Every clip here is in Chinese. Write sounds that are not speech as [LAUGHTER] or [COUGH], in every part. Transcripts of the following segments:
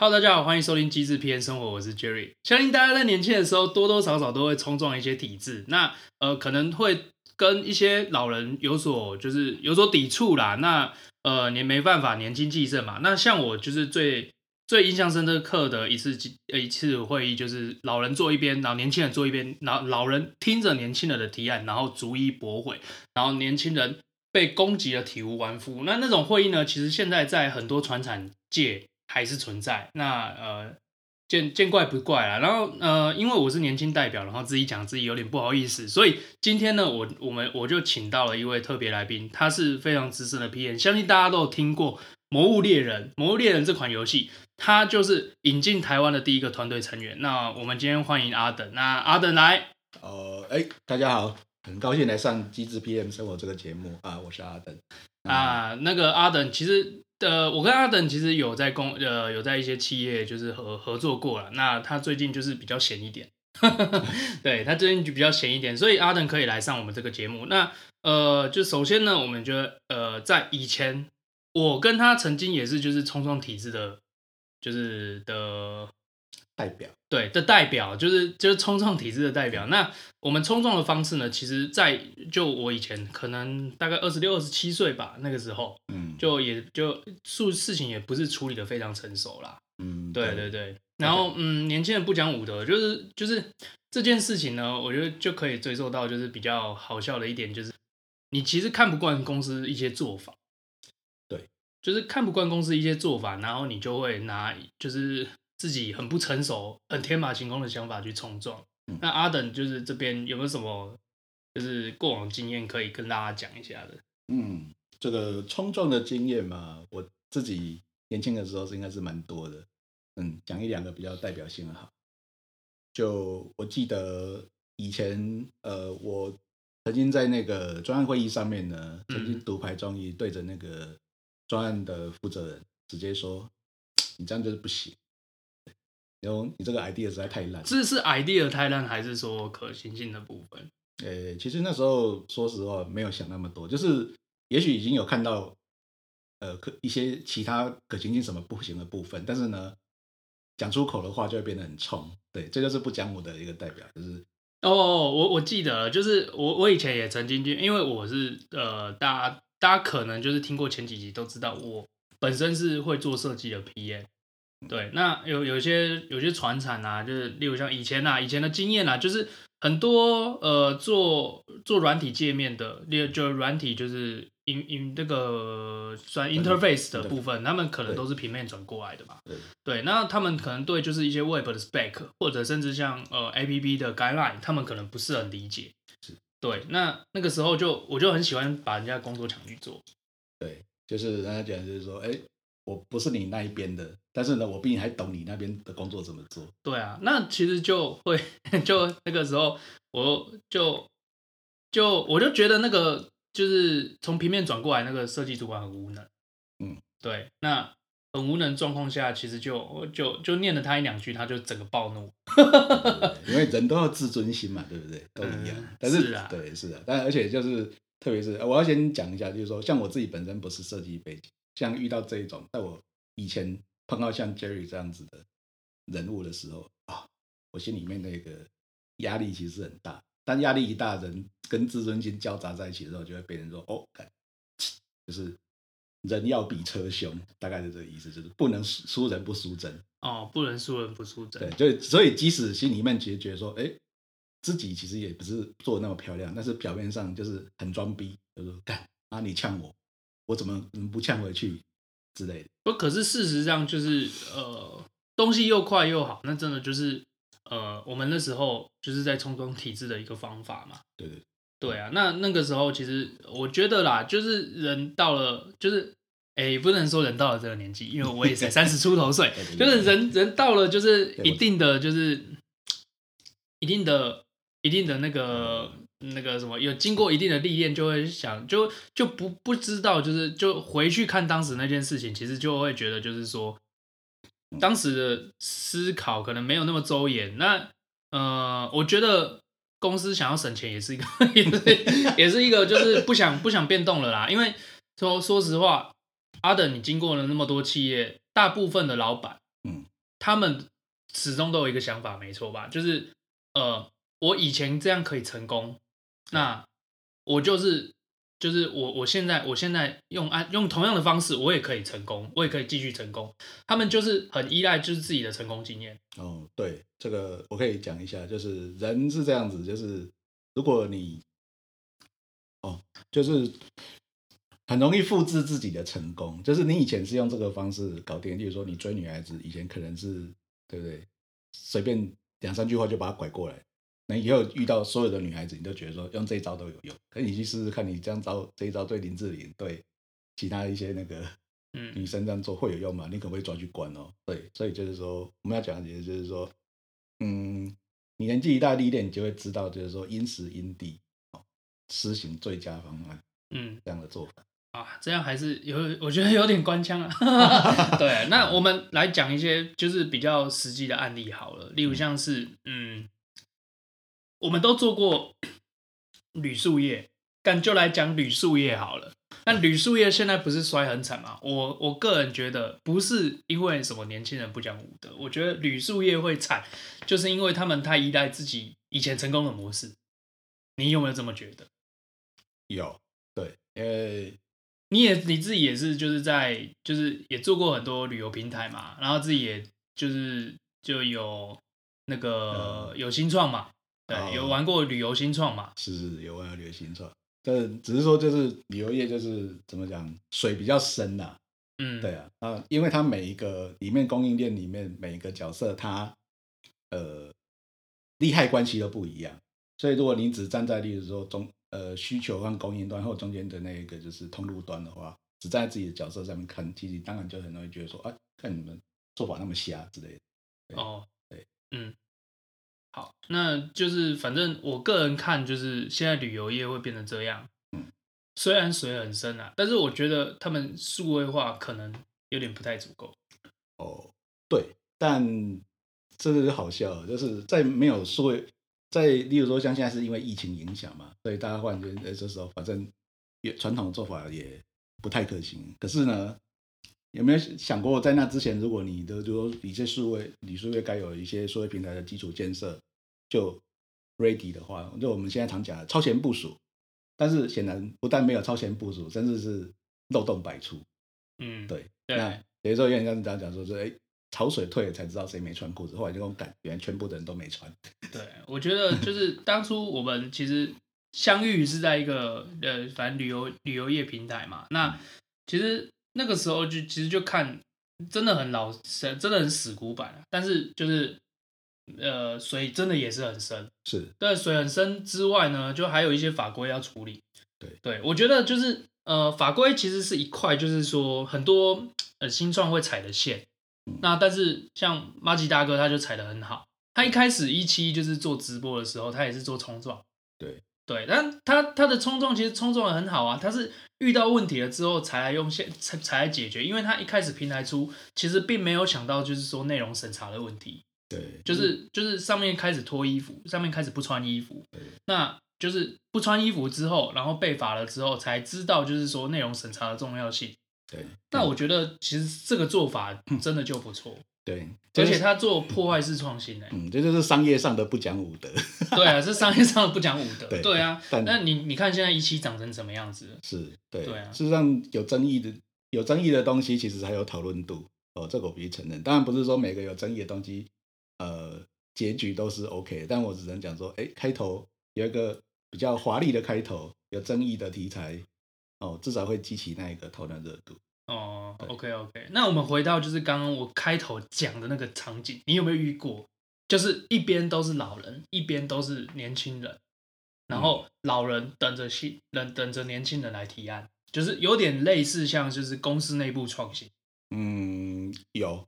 Hello，大家好，欢迎收听机智 PM 生活，我是 Jerry。相信大家在年轻的时候多多少少都会冲撞一些体制，那呃可能会跟一些老人有所就是有所抵触啦。那呃你没办法年轻气盛嘛。那像我就是最最印象深刻的一次一次会议，就是老人坐一边，然后年轻人坐一边，然后老人听着年轻人的提案，然后逐一驳回，然后年轻人被攻击的体无完肤。那那种会议呢，其实现在在很多传产界。还是存在，那呃见见怪不怪啦。然后呃，因为我是年轻代表，然后自己讲自己有点不好意思，所以今天呢，我我们我就请到了一位特别来宾，他是非常资深的 PM，相信大家都有听过《魔物猎人》。《魔物猎人》这款游戏，他就是引进台湾的第一个团队成员。那我们今天欢迎阿等，那阿等来。呃，哎，大家好，很高兴来上机智 PM 生活这个节目啊，我是阿等。啊，那个阿等其实。呃，我跟阿等其实有在公呃有在一些企业就是合合作过了。那他最近就是比较闲一点，[LAUGHS] 对他最近就比较闲一点，所以阿等可以来上我们这个节目。那呃，就首先呢，我们觉得呃，在以前我跟他曾经也是就是冲撞体制的，就是的。代表对的代表就是就是冲撞体制的代表。那我们冲撞的方式呢？其实，在就我以前可能大概二十六、二十七岁吧，那个时候，嗯，就也就事事情也不是处理的非常成熟啦。嗯，对对对。然后嗯，年轻人不讲武德，就是就是这件事情呢，我觉得就可以追溯到就是比较好笑的一点，就是你其实看不惯公司一些做法，对，就是看不惯公司一些做法，然后你就会拿就是。自己很不成熟、很天马行空的想法去冲撞。嗯、那阿等就是这边有没有什么就是过往经验可以跟大家讲一下的？嗯，这个冲撞的经验嘛，我自己年轻的时候是应该是蛮多的。嗯，讲一两个比较代表性的哈。就我记得以前呃，我曾经在那个专案会议上面呢，曾经独排众议，对着那个专案的负责人直接说：“你这样就是不行。”然后你这个 idea 实在太烂，这是 idea 太烂，还是说可行性的部分？呃，其实那时候说实话没有想那么多，就是也许已经有看到呃可一些其他可行性什么不行的部分，但是呢，讲出口的话就会变得很冲。对，这就是不讲武的一个代表，就是哦，我我记得，就是我我以前也曾经就因为我是呃，大家大家可能就是听过前几集都知道，我本身是会做设计的 PM。对，那有有些有些传产啊，就是例如像以前啊，以前的经验啊，就是很多呃做做软体界面的，例如就软体就是 in in 这个算 interface 的部分，他们可能都是平面转过来的嘛。对，对，那他们可能对就是一些 web 的 spec 或者甚至像呃 app 的 guideline，他们可能不是很理解。是，对，那那个时候就我就很喜欢把人家工作抢去做。对，就是人家讲就是说，哎。我不是你那一边的，但是呢，我比你还懂你那边的工作怎么做。对啊，那其实就会 [LAUGHS] 就那个时候，我就就我就觉得那个就是从平面转过来那个设计主管很无能。嗯，对，那很无能状况下，其实就就就念了他一两句，他就整个暴怒。[LAUGHS] 因为人都要自尊心嘛，对不对？都一样。嗯、但是，是啊，对，是的，但而且就是特别是我要先讲一下，就是说，像我自己本身不是设计背景。像遇到这一种，在我以前碰到像 Jerry 这样子的人物的时候啊，我心里面那个压力其实很大。但压力一大，人跟自尊心交杂在一起的时候，就会被人说哦，就是人要比车凶，大概是这个意思，就是不能输人不输阵哦，不能输人不输阵。对，就所以即使心里面其实觉得说，哎，自己其实也不是做的那么漂亮，但是表面上就是很装逼，就是说干啊，你呛我。我怎么不呛回去之类的？不，可是事实上就是呃，东西又快又好，那真的就是呃，我们那时候就是在冲撞体制的一个方法嘛。对对对啊，那那个时候其实我觉得啦，就是人到了，就是哎，不能说人到了这个年纪，因为我也才三十出头岁，[LAUGHS] 就是人人到了就是一定的就是一定的一定的那个。那个什么，有经过一定的历练，就会想，就就不不知道，就是就回去看当时那件事情，其实就会觉得，就是说，当时的思考可能没有那么周延。那呃，我觉得公司想要省钱，[LAUGHS] 也是一个，也是也是一个，就是不想不想变动了啦。因为说说实话，阿等你经过了那么多企业，大部分的老板嗯，他们始终都有一个想法，没错吧？就是呃，我以前这样可以成功，那我就是就是我我现在我现在用按用同样的方式，我也可以成功，我也可以继续成功。他们就是很依赖就是自己的成功经验。哦，对，这个我可以讲一下，就是人是这样子，就是如果你哦，就是。很容易复制自己的成功，就是你以前是用这个方式搞定，例如说你追女孩子，以前可能是对不对？随便两三句话就把她拐过来，那以后遇到所有的女孩子，你都觉得说用这一招都有用。可你去试试看，你这样招这一招对林志玲、对其他一些那个女生这样做会有用吗？你可不可以抓去关哦？对，所以就是说我们要讲的其实就是说，嗯，你年纪一大历练，你就会知道，就是说因时因地哦，施行最佳方案，嗯，这样的做法。啊，这样还是有，我觉得有点官腔啊。[LAUGHS] 对，那我们来讲一些就是比较实际的案例好了，例如像是，嗯，我们都做过旅宿业，干就来讲旅宿业好了。那旅宿业现在不是衰很惨吗？我我个人觉得不是因为什么年轻人不讲武德，我觉得旅宿业会惨，就是因为他们太依赖自己以前成功的模式。你有没有这么觉得？有，对，呃。你也你自己也是就是在就是也做过很多旅游平台嘛，然后自己也就是就有那个有新创嘛，对，有玩过旅游新创嘛，是是有玩过旅游新创，但只是说就是旅游业就是怎么讲水比较深呐，嗯，对啊啊，因为它每一个里面供应链里面每一个角色它呃利害关系都不一样，所以如果你只站在例如说中。呃，需求和供应端或中间的那一个就是通路端的话，只在自己的角色上面看，其实当然就很容易觉得说，啊，看你们做法那么瞎之类的。哦，对，嗯，好，那就是反正我个人看，就是现在旅游业会变成这样。嗯，虽然水很深啊，但是我觉得他们数位化可能有点不太足够。哦，对，但这个就好笑，就是在没有数位。在，例如说，像现在是因为疫情影响嘛，所以大家忽然间，呃，这时候反正也传统的做法也不太可行。可是呢，有没有想过，在那之前，如果你的就说一些数位、你数位该有一些数位平台的基础建设就 ready 的话，就我们现在常讲的超前部署。但是显然不但没有超前部署，甚至是漏洞百出。嗯，对。对那比如说，有人刚刚讲说，说，哎。潮水退了才知道谁没穿裤子，后来就种感觉，全部的人都没穿。对，我觉得就是 [LAUGHS] 当初我们其实相遇是在一个呃，反正旅游旅游业平台嘛。那其实那个时候就其实就看真的很老深，真的很死古板。但是就是呃，水真的也是很深。是。但水很深之外呢，就还有一些法规要处理。对对，我觉得就是呃，法规其实是一块，就是说很多呃新创会踩的线。那但是像马吉大哥他就踩的很好，他一开始一期就是做直播的时候，他也是做冲撞，对对，但他他的冲撞其实冲撞的很好啊，他是遇到问题了之后才来用现才才来解决，因为他一开始平台出其实并没有想到就是说内容审查的问题，对，就是就是上面开始脱衣服，上面开始不穿衣服，对，那就是不穿衣服之后，然后被罚了之后才知道就是说内容审查的重要性。对，那我觉得其实这个做法真的就不错。[LAUGHS] 对，而且他做破坏式创新呢，嗯，这就是商业上的不讲武德。[LAUGHS] 对啊，是商业上的不讲武德。对，对啊，那你你看现在一期长成什么样子？是，对，对啊。事实上有争议的有争议的东西，其实还有讨论度哦，这个我必须承认。当然不是说每个有争议的东西，呃，结局都是 OK。但我只能讲说，哎，开头有一个比较华丽的开头，有争议的题材。哦，至少会激起那一个讨论热度。哦，OK OK，那我们回到就是刚刚我开头讲的那个场景，你有没有遇过？就是一边都是老人，一边都是年轻人，然后老人等着新人等着年轻人来提案，就是有点类似像就是公司内部创新。嗯，有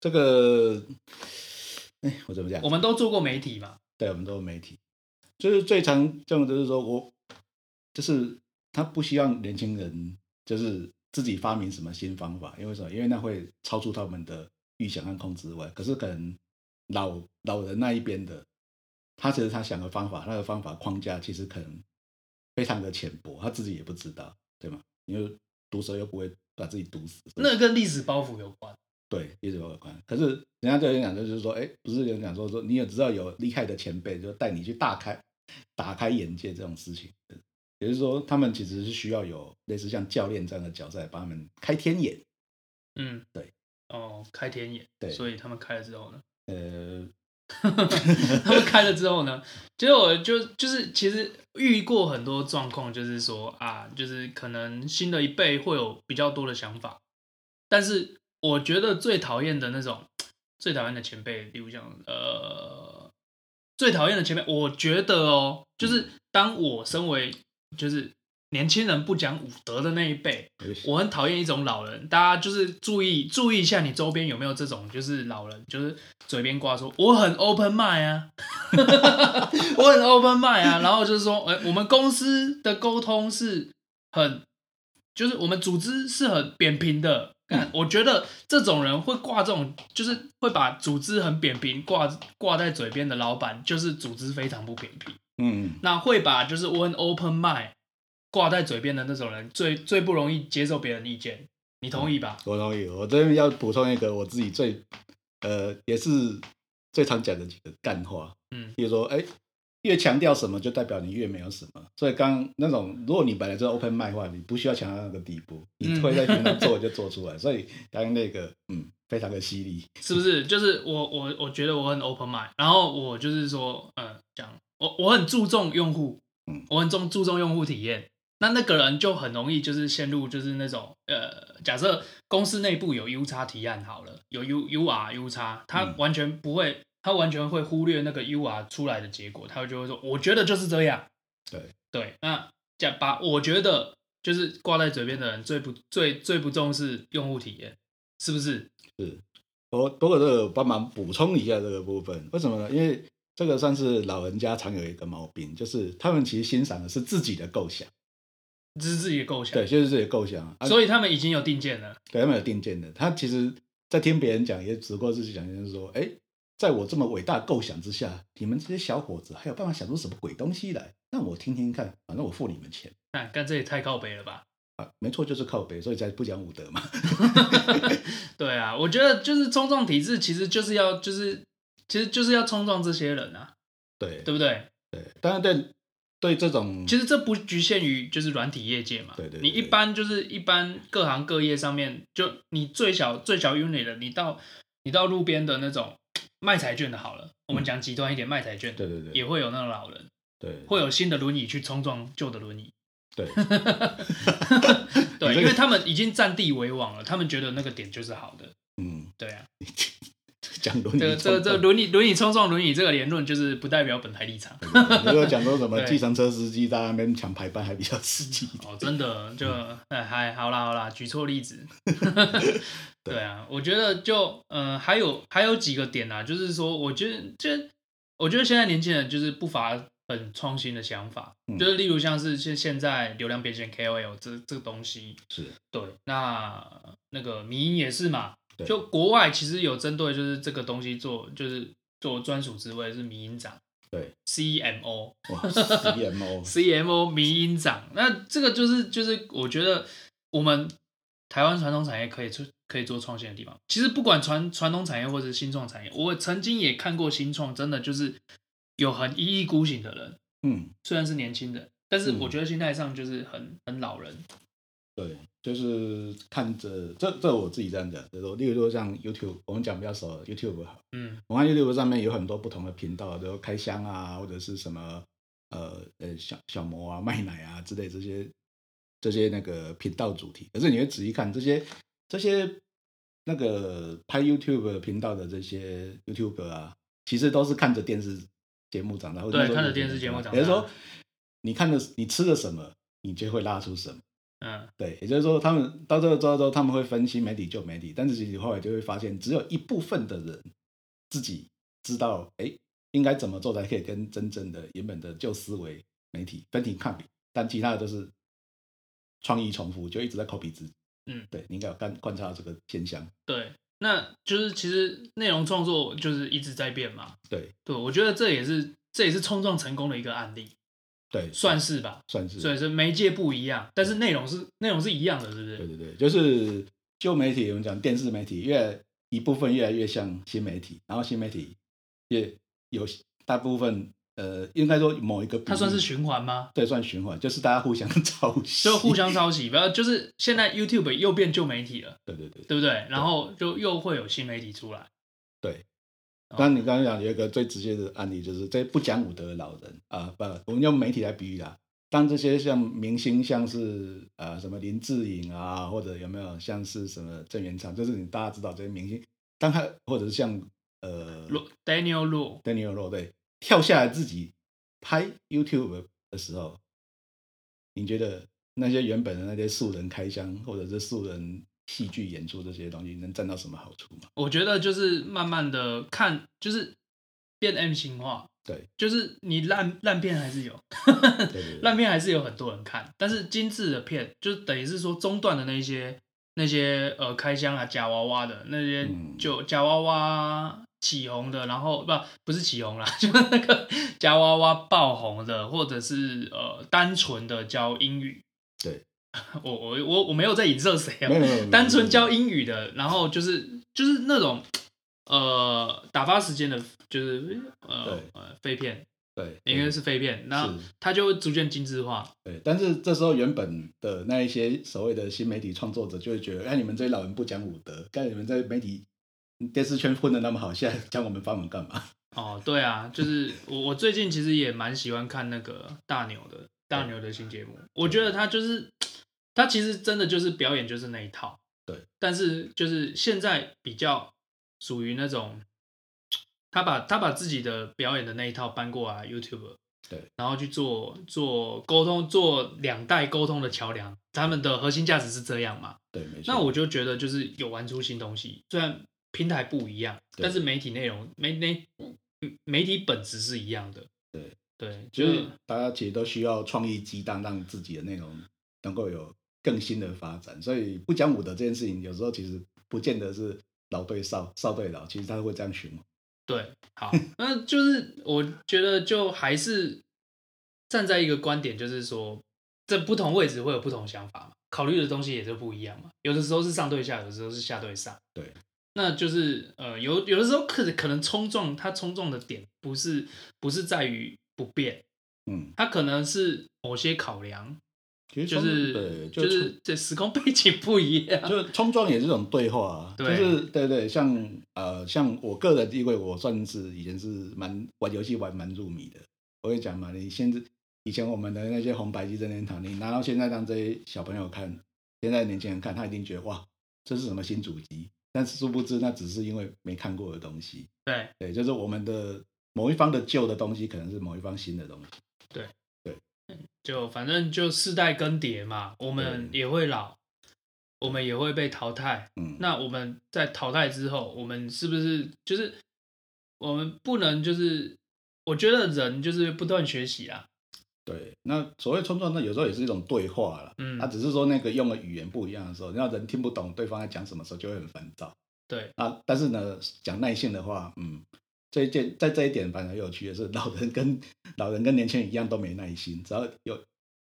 这个，哎，我怎么讲？我们都做过媒体嘛？对，我们都做媒体，就是最常这种就是说我就是。他不希望年轻人就是自己发明什么新方法，因为什么？因为那会超出他们的预想和控制外。可是可能老老人那一边的，他其实他想的方法，那个方法框架其实可能非常的浅薄，他自己也不知道，对吗？因为毒蛇又不会把自己毒死。那跟历史包袱有关。对，历史包袱有关。可是人家就有人讲，就是说，哎，不是有人讲说说，你也知道有厉害的前辈，就带你去大开打开眼界这种事情。也就是说，他们其实是需要有类似像教练这样的角色来帮他们开天眼。嗯，对。哦，开天眼。对。所以他们开了之后呢？呃。[LAUGHS] 他们开了之后呢？其实我就就是其实遇过很多状况，就是说啊，就是可能新的一辈会有比较多的想法，但是我觉得最讨厌的那种最讨厌的前辈，例如像呃最讨厌的前辈，我觉得哦，就是当我身为就是。年轻人不讲武德的那一辈，我很讨厌一种老人。大家就是注意注意一下，你周边有没有这种就是老人，就是嘴边挂说我很 open mind 啊，我很 open mind 啊，[LAUGHS] [LAUGHS] 然后就是说，哎，我们公司的沟通是很，就是我们组织是很扁平的。我觉得这种人会挂这种，就是会把组织很扁平挂挂在嘴边的老板，就是组织非常不扁平。嗯，那会把就是我很 open mind。挂在嘴边的那种人，最最不容易接受别人意见，你同意吧？我同意。我这边要补充一个我自己最，呃，也是最常讲的几个干话。嗯，比如说，哎，越强调什么，就代表你越没有什么。所以刚那种，如果你本来就是 open mind 话，你不需要强调那个地步，你会在平常做就做出来。嗯、所以刚刚那个，嗯，非常的犀利，是不是？就是我我我觉得我很 open mind，然后我就是说，嗯，讲我我很注重用户，嗯，我很重注重用户体验。那那个人就很容易就是陷入就是那种呃，假设公司内部有 U 叉提案好了，有 U U R U 叉，他完全不会，嗯、他完全会忽略那个 U R 出来的结果，他就会说，我觉得就是这样。对对，那讲把我觉得就是挂在嘴边的人最不最最不重视用户体验，是不是？是。我不过这个帮忙补充一下这个部分，为什么呢？因为这个算是老人家常有一个毛病，就是他们其实欣赏的是自己的构想。这是自己的构想，对，就是自己的构想，啊、所以他们已经有定见了。对，他们有定见的。他其实，在听别人讲，也只不过是讲，就是说，哎，在我这么伟大的构想之下，你们这些小伙子还有办法想出什么鬼东西来？那我听听看，反正我付你们钱。那干这也太靠北了吧？啊，没错，就是靠北，所以才不讲武德嘛。[LAUGHS] 对啊，我觉得就是冲撞体制，其实就是要，就是其实就是要冲撞这些人啊。对，对不对？对，当然对。对这种，其实这不局限于就是软体业界嘛。对对，对。你一般就是一般各行各业上面，就你最小最小 unit 的，你到你到路边的那种卖彩券的，好了，我们讲极端一点，卖彩券，对对对，也会有那种老人，对，会有新的轮椅去冲撞旧的轮椅，对，[LAUGHS] 对，因为他们已经占地为王了，他们觉得那个点就是好的，嗯，对啊。[LAUGHS] 讲轮椅，这这这轮椅轮椅冲撞轮椅这个言论，就是不代表本台立场。如果讲说什么计程车司机在那边抢排班还比较刺激。哦，真的就哎还好啦好啦，举错例子。[LAUGHS] 对啊，我觉得就嗯、呃、还有还有几个点啊，就是说我觉得就我觉得现在年轻人就是不乏很创新的想法，嗯、就是例如像是现现在流量变现 KOL 这这个东西。是。对，那那个迷因也是嘛。就国外其实有针对就是这个东西做就是做专属职位是民营长，对，CMO，CMO，CMO [LAUGHS] CMO 迷因长，那这个就是就是我觉得我们台湾传统产业可以出可以做创新的地方。其实不管传传统产业或者是新创产业，我曾经也看过新创，真的就是有很一意孤行的人，嗯，虽然是年轻人，但是我觉得心态上就是很很老人，对。就是看着这这我自己这样讲，就是说，例如说像 YouTube，我们讲比较熟，YouTube 好，嗯，我看 YouTube 上面有很多不同的频道，比如开箱啊，或者是什么呃呃小小模啊、卖奶啊之类这些这些那个频道主题。可是你会仔细看这些这些那个拍 YouTube 频道的这些 YouTuber 啊，其实都是看着电视节目长大，或者对，看着电视节目长大。比如说你看的你吃了什么，你就会拉出什么。嗯，对，也就是说，他们到这个之后之后，他们会分析媒体旧媒体，但是其实后来就会发现，只有一部分的人自己知道，哎，应该怎么做才可以跟真正的原本的旧思维媒体分庭抗礼，但其他的都是创意重复，就一直在 copy 自己。嗯，对，你应该有观观察到这个现象。对，那就是其实内容创作就是一直在变嘛。对，对，我觉得这也是这也是冲撞成功的一个案例。对，算是吧，算是。所以是媒介不一样，但是内容是内容是一样的，是不是？对对对，就是旧媒体，我们讲电视媒体越一部分越来越像新媒体，然后新媒体也有大部分。呃，应该说某一个，它算是循环吗？对，算循环，就是大家互相 [LAUGHS] 抄袭，就互相抄袭。不要，就是现在 YouTube 又变旧媒体了，对对对，对不对？然后就又会有新媒体出来。对，刚你刚刚讲有一个最直接的案例，就是这不讲武德的老人啊，不，我们用媒体来比喻啦。当这些像明星，像是呃什么林志颖啊，或者有没有像是什么郑元畅，就是你大家知道这些明星，当他或者是像呃 Daniel Lu，Daniel Lu 对。跳下来自己拍 YouTube 的时候，你觉得那些原本的那些素人开箱，或者是素人戏剧演出这些东西，能占到什么好处吗？我觉得就是慢慢的看，就是变 M 型化。对，就是你烂烂片还是有，[LAUGHS] 烂片还是有很多人看，但是精致的片，就等于是说中段的那些那些呃开箱啊假娃娃的那些就假娃娃。起红的，然后不不是起红啦，[LAUGHS] 就是那个夹娃娃爆红的，或者是呃单纯的教英语。对，[LAUGHS] 我我我我没有在影射谁啊，单纯教英语的，然后就是就是那种呃打发时间的，就是呃呃废片，对，应该是废片，那它就会逐渐精致化。对，但是这时候原本的那一些所谓的新媒体创作者就会觉得，哎，你们这些老人不讲武德，看你们在媒体。电视圈混的那么好，现在讲我们发文干嘛？[LAUGHS] 哦，对啊，就是我我最近其实也蛮喜欢看那个大牛的大牛的新节目，我觉得他就是他其实真的就是表演就是那一套，对，但是就是现在比较属于那种他把他把自己的表演的那一套搬过来 YouTube，对，然后去做做沟通，做两代沟通的桥梁，他们的核心价值是这样嘛？对，没错。那我就觉得就是有玩出新东西，虽然。平台不一样，但是媒体内容媒媒媒体本质是一样的。对对，就是大家其实都需要创意激荡，让自己的内容能够有更新的发展。所以不讲武德这件事情，有时候其实不见得是老对少，少对老，其实他会这样循环。对，好，那就是我觉得就还是站在一个观点，就是说，这不同位置会有不同想法嘛，考虑的东西也就不一样嘛。有的时候是上对下，有的时候是下对上。对。那就是呃，有有的时候可可能冲撞，它冲撞的点不是不是在于不变，嗯，它可能是某些考量，其实就是对，就，是这时空背景不一样，就冲撞也是一种对话，对就是对对，像呃像我个人，因为我算是以前是蛮玩游戏玩蛮入迷的，我会讲嘛，你现在以前我们的那些红白机任天堂，你拿到现在让这些小朋友看，现在年轻人看，他一定觉得哇，这是什么新主机？但是殊不知，那只是因为没看过的东西。对对，就是我们的某一方的旧的东西，可能是某一方新的东西。对对，就反正就世代更迭嘛，我们也会老，我们也会被淘汰。嗯，那我们在淘汰之后，我们是不是就是我们不能就是？我觉得人就是不断学习啊。对，那所谓冲撞，那有时候也是一种对话了。嗯，他只是说那个用的语言不一样的时候，那人听不懂对方在讲什么时候，就会很烦躁。对，啊，但是呢，讲耐性的话，嗯，这一件在这一点反而有趣的是，老人跟老人跟年轻人一样都没耐心，只要有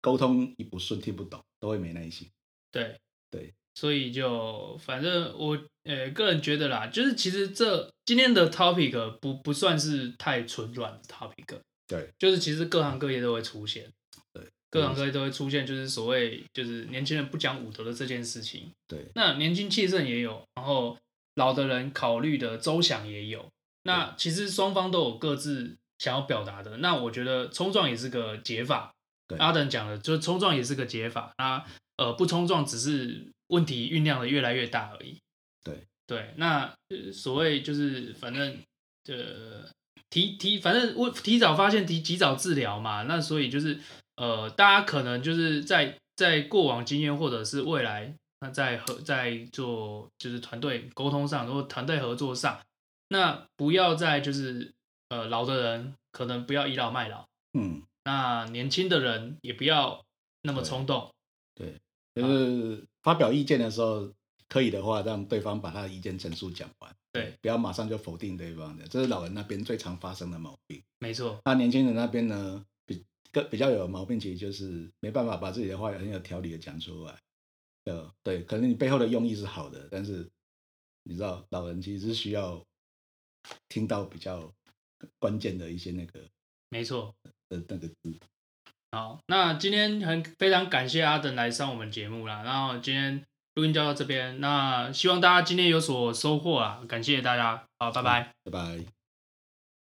沟通一不顺、听不懂，都会没耐心。对对，所以就反正我呃个人觉得啦，就是其实这今天的 topic 不不算是太纯软的 topic。对，就是其实各行各业都会出现，对，各行各业都会出现，就是所谓就是年轻人不讲武德的这件事情。对，那年轻气盛也有，然后老的人考虑的周详也有。那其实双方都有各自想要表达的。那我觉得冲撞也是个解法。对，阿等讲的，就是冲撞也是个解法。那呃，不冲撞只是问题酝酿的越来越大而已。对对，那所谓就是反正呃。提提，反正我提早发现，提及早治疗嘛。那所以就是，呃，大家可能就是在在过往经验或者是未来，那在合在做就是团队沟通上，或团队合作上，那不要再就是呃老的人可能不要倚老卖老，嗯，那年轻的人也不要那么冲动，对，对，就是发表意见的时候，可以的话让对方把他的意见陈述讲完。对，不要马上就否定对方的，这是老人那边最常发生的毛病。没错，那年轻人那边呢，比更比较有毛病，其实就是没办法把自己的话很有条理的讲出来。呃，对，可能你背后的用意是好的，但是你知道，老人其实是需要听到比较关键的一些那个，没错的那个字。好，那今天很非常感谢阿登来上我们节目啦。然后今天录音就到这边，那希望大家今天有所收获啊，感谢大家，好，拜拜，拜拜。